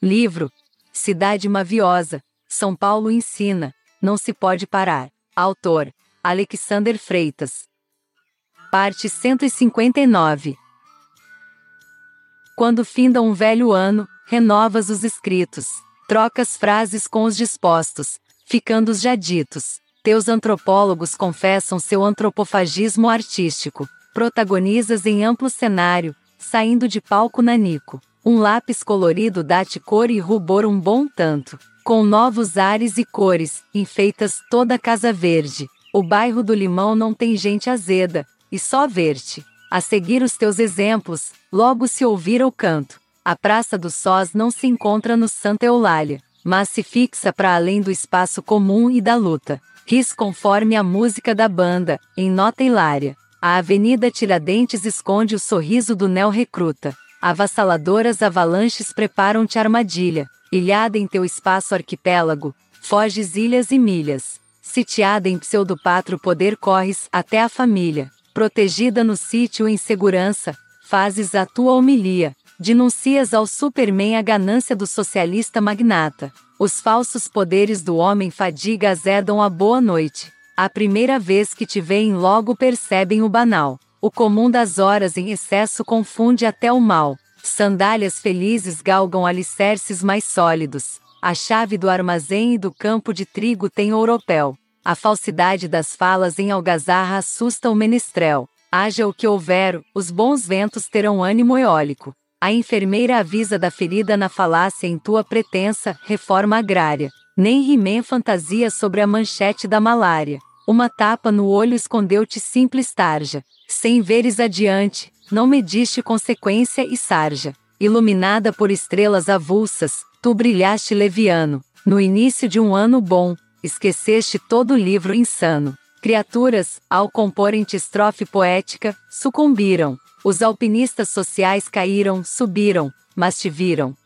Livro Cidade Maviosa, São Paulo ensina, não se pode parar. Autor Alexander Freitas. Parte 159 Quando finda um velho ano, renovas os escritos, trocas frases com os dispostos, ficando os já ditos. Teus antropólogos confessam seu antropofagismo artístico, protagonizas em amplo cenário, saindo de palco nanico. Um lápis colorido dá-te cor e rubor um bom tanto. Com novos ares e cores, enfeitas toda a casa verde. O bairro do Limão não tem gente azeda, e só ver-te. A seguir os teus exemplos, logo se ouvir o canto. A Praça dos Sós não se encontra no Santa Eulália, mas se fixa para além do espaço comum e da luta. Ris conforme a música da banda, em nota hilária. A Avenida Tiradentes esconde o sorriso do neo-recruta. Avassaladoras avalanches preparam-te armadilha. Ilhada em teu espaço arquipélago, foges ilhas e milhas. Sitiada em pseudopatro poder corres até a família. Protegida no sítio em segurança, fazes a tua homilia. Denuncias ao Superman a ganância do socialista magnata. Os falsos poderes do homem fadiga azedam a boa noite. A primeira vez que te veem logo percebem o banal. O comum das horas em excesso confunde até o mal. Sandálias felizes galgam alicerces mais sólidos. A chave do armazém e do campo de trigo tem ouropel. A falsidade das falas em algazarra assusta o menestrel. Haja o que houver, os bons ventos terão ânimo eólico. A enfermeira avisa da ferida na falácia em tua pretensa reforma agrária. Nem rimem fantasia sobre a manchete da malária. Uma tapa no olho escondeu-te simples tarja. Sem veres adiante, não mediste consequência e sarja. Iluminada por estrelas avulsas, tu brilhaste leviano. No início de um ano bom, esqueceste todo o livro insano. Criaturas, ao comporem-te estrofe poética, sucumbiram. Os alpinistas sociais caíram, subiram, mas te viram.